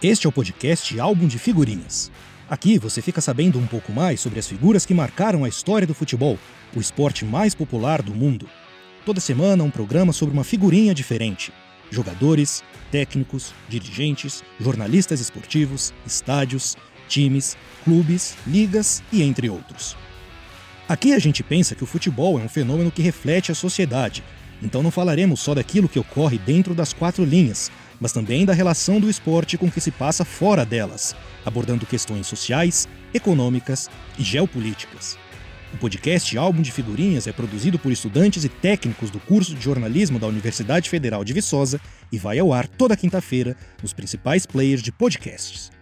Este é o podcast Álbum de Figurinhas. Aqui você fica sabendo um pouco mais sobre as figuras que marcaram a história do futebol, o esporte mais popular do mundo. Toda semana um programa sobre uma figurinha diferente. Jogadores, técnicos, dirigentes, jornalistas esportivos, estádios, times, clubes, ligas e entre outros. Aqui a gente pensa que o futebol é um fenômeno que reflete a sociedade, então não falaremos só daquilo que ocorre dentro das quatro linhas, mas também da relação do esporte com o que se passa fora delas, abordando questões sociais, econômicas e geopolíticas. O podcast Álbum de Figurinhas é produzido por estudantes e técnicos do curso de jornalismo da Universidade Federal de Viçosa e vai ao ar toda quinta-feira nos principais players de podcasts.